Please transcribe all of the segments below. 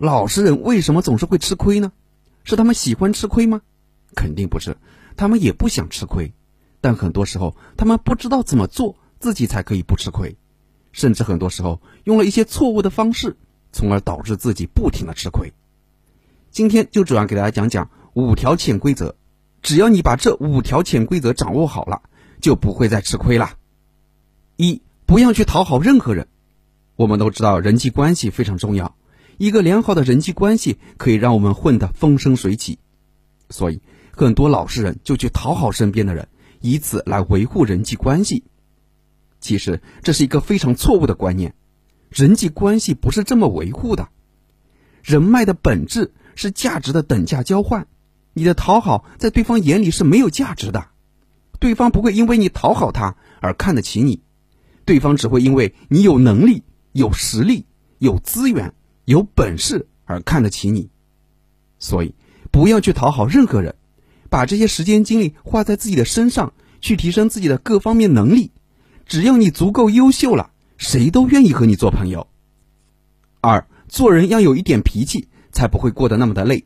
老实人为什么总是会吃亏呢？是他们喜欢吃亏吗？肯定不是，他们也不想吃亏，但很多时候他们不知道怎么做，自己才可以不吃亏，甚至很多时候用了一些错误的方式，从而导致自己不停的吃亏。今天就主要给大家讲讲五条潜规则，只要你把这五条潜规则掌握好了，就不会再吃亏了。一，不要去讨好任何人。我们都知道人际关系非常重要，一个良好的人际关系可以让我们混得风生水起，所以很多老实人就去讨好身边的人，以此来维护人际关系。其实这是一个非常错误的观念，人际关系不是这么维护的。人脉的本质是价值的等价交换，你的讨好在对方眼里是没有价值的，对方不会因为你讨好他而看得起你，对方只会因为你有能力。有实力、有资源、有本事而看得起你，所以不要去讨好任何人，把这些时间精力花在自己的身上，去提升自己的各方面能力。只要你足够优秀了，谁都愿意和你做朋友。二，做人要有一点脾气，才不会过得那么的累。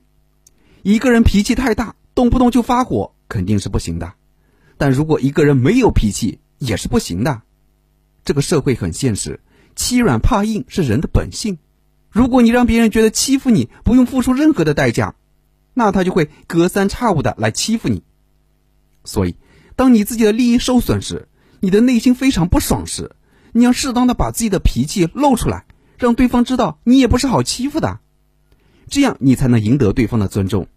一个人脾气太大，动不动就发火，肯定是不行的。但如果一个人没有脾气，也是不行的。这个社会很现实。欺软怕硬是人的本性，如果你让别人觉得欺负你不用付出任何的代价，那他就会隔三差五的来欺负你。所以，当你自己的利益受损时，你的内心非常不爽时，你要适当的把自己的脾气露出来，让对方知道你也不是好欺负的，这样你才能赢得对方的尊重。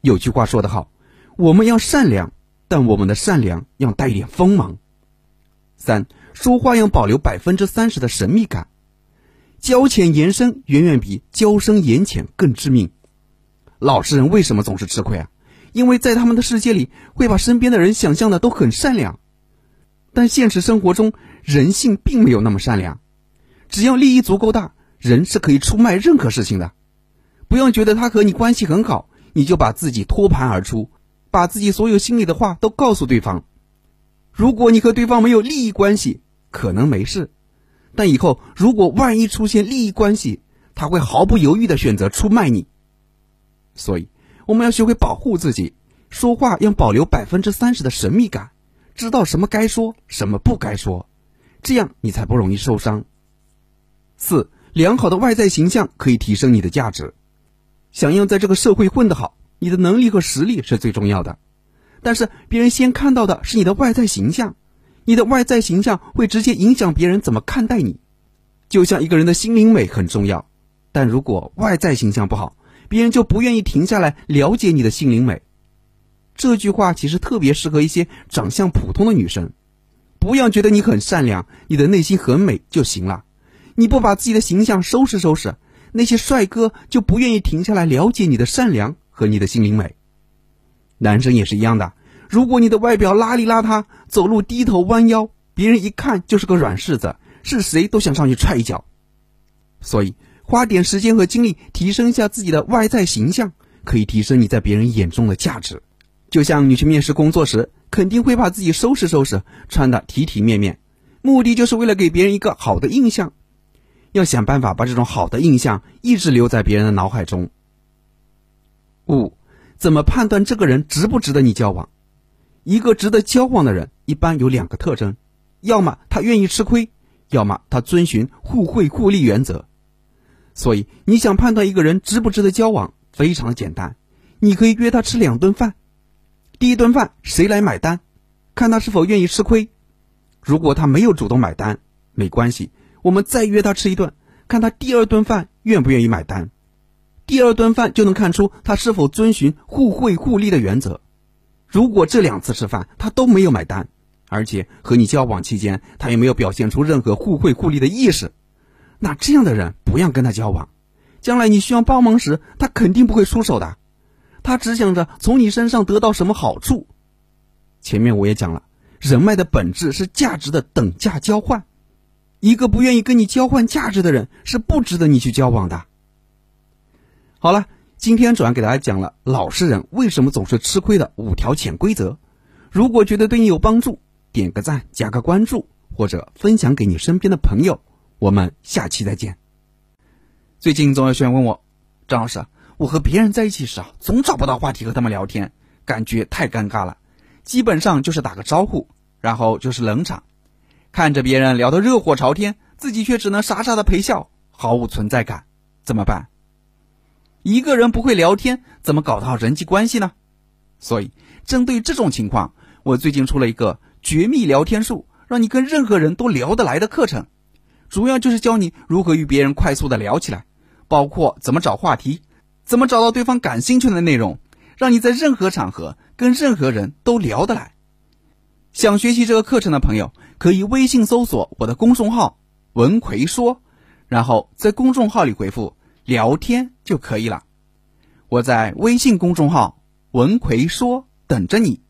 有句话说得好，我们要善良，但我们的善良要带一点锋芒。三。说话要保留百分之三十的神秘感，交浅言深远远比交深言浅更致命。老实人为什么总是吃亏啊？因为在他们的世界里，会把身边的人想象的都很善良，但现实生活中人性并没有那么善良。只要利益足够大，人是可以出卖任何事情的。不要觉得他和你关系很好，你就把自己托盘而出，把自己所有心里的话都告诉对方。如果你和对方没有利益关系，可能没事，但以后如果万一出现利益关系，他会毫不犹豫的选择出卖你。所以，我们要学会保护自己，说话要保留百分之三十的神秘感，知道什么该说，什么不该说，这样你才不容易受伤。四，良好的外在形象可以提升你的价值。想要在这个社会混得好，你的能力和实力是最重要的。但是别人先看到的是你的外在形象，你的外在形象会直接影响别人怎么看待你。就像一个人的心灵美很重要，但如果外在形象不好，别人就不愿意停下来了解你的心灵美。这句话其实特别适合一些长相普通的女生，不要觉得你很善良，你的内心很美就行了。你不把自己的形象收拾收拾，那些帅哥就不愿意停下来了解你的善良和你的心灵美。男生也是一样的，如果你的外表邋里邋遢，走路低头弯腰，别人一看就是个软柿子，是谁都想上去踹一脚。所以，花点时间和精力提升一下自己的外在形象，可以提升你在别人眼中的价值。就像你去面试工作时，肯定会把自己收拾收拾，穿的体体面面，目的就是为了给别人一个好的印象。要想办法把这种好的印象一直留在别人的脑海中。五。怎么判断这个人值不值得你交往？一个值得交往的人一般有两个特征：要么他愿意吃亏，要么他遵循互惠互利原则。所以，你想判断一个人值不值得交往，非常简单，你可以约他吃两顿饭。第一顿饭谁来买单？看他是否愿意吃亏。如果他没有主动买单，没关系，我们再约他吃一顿，看他第二顿饭愿不愿意买单。第二顿饭就能看出他是否遵循互惠互利的原则。如果这两次吃饭他都没有买单，而且和你交往期间他也没有表现出任何互惠互利的意识，那这样的人不要跟他交往。将来你需要帮忙时，他肯定不会出手的。他只想着从你身上得到什么好处。前面我也讲了，人脉的本质是价值的等价交换。一个不愿意跟你交换价值的人，是不值得你去交往的。好了，今天主要给大家讲了老实人为什么总是吃亏的五条潜规则。如果觉得对你有帮助，点个赞，加个关注，或者分享给你身边的朋友。我们下期再见。最近总有学员问我，张老师，我和别人在一起时啊，总找不到话题和他们聊天，感觉太尴尬了。基本上就是打个招呼，然后就是冷场，看着别人聊得热火朝天，自己却只能傻傻的陪笑，毫无存在感，怎么办？一个人不会聊天，怎么搞到人际关系呢？所以，针对这种情况，我最近出了一个绝密聊天术，让你跟任何人都聊得来的课程，主要就是教你如何与别人快速的聊起来。包括怎么找话题，怎么找到对方感兴趣的内容，让你在任何场合跟任何人都聊得来。想学习这个课程的朋友，可以微信搜索我的公众号“文奎说”，然后在公众号里回复“聊天”就可以了。我在微信公众号“文奎说”等着你。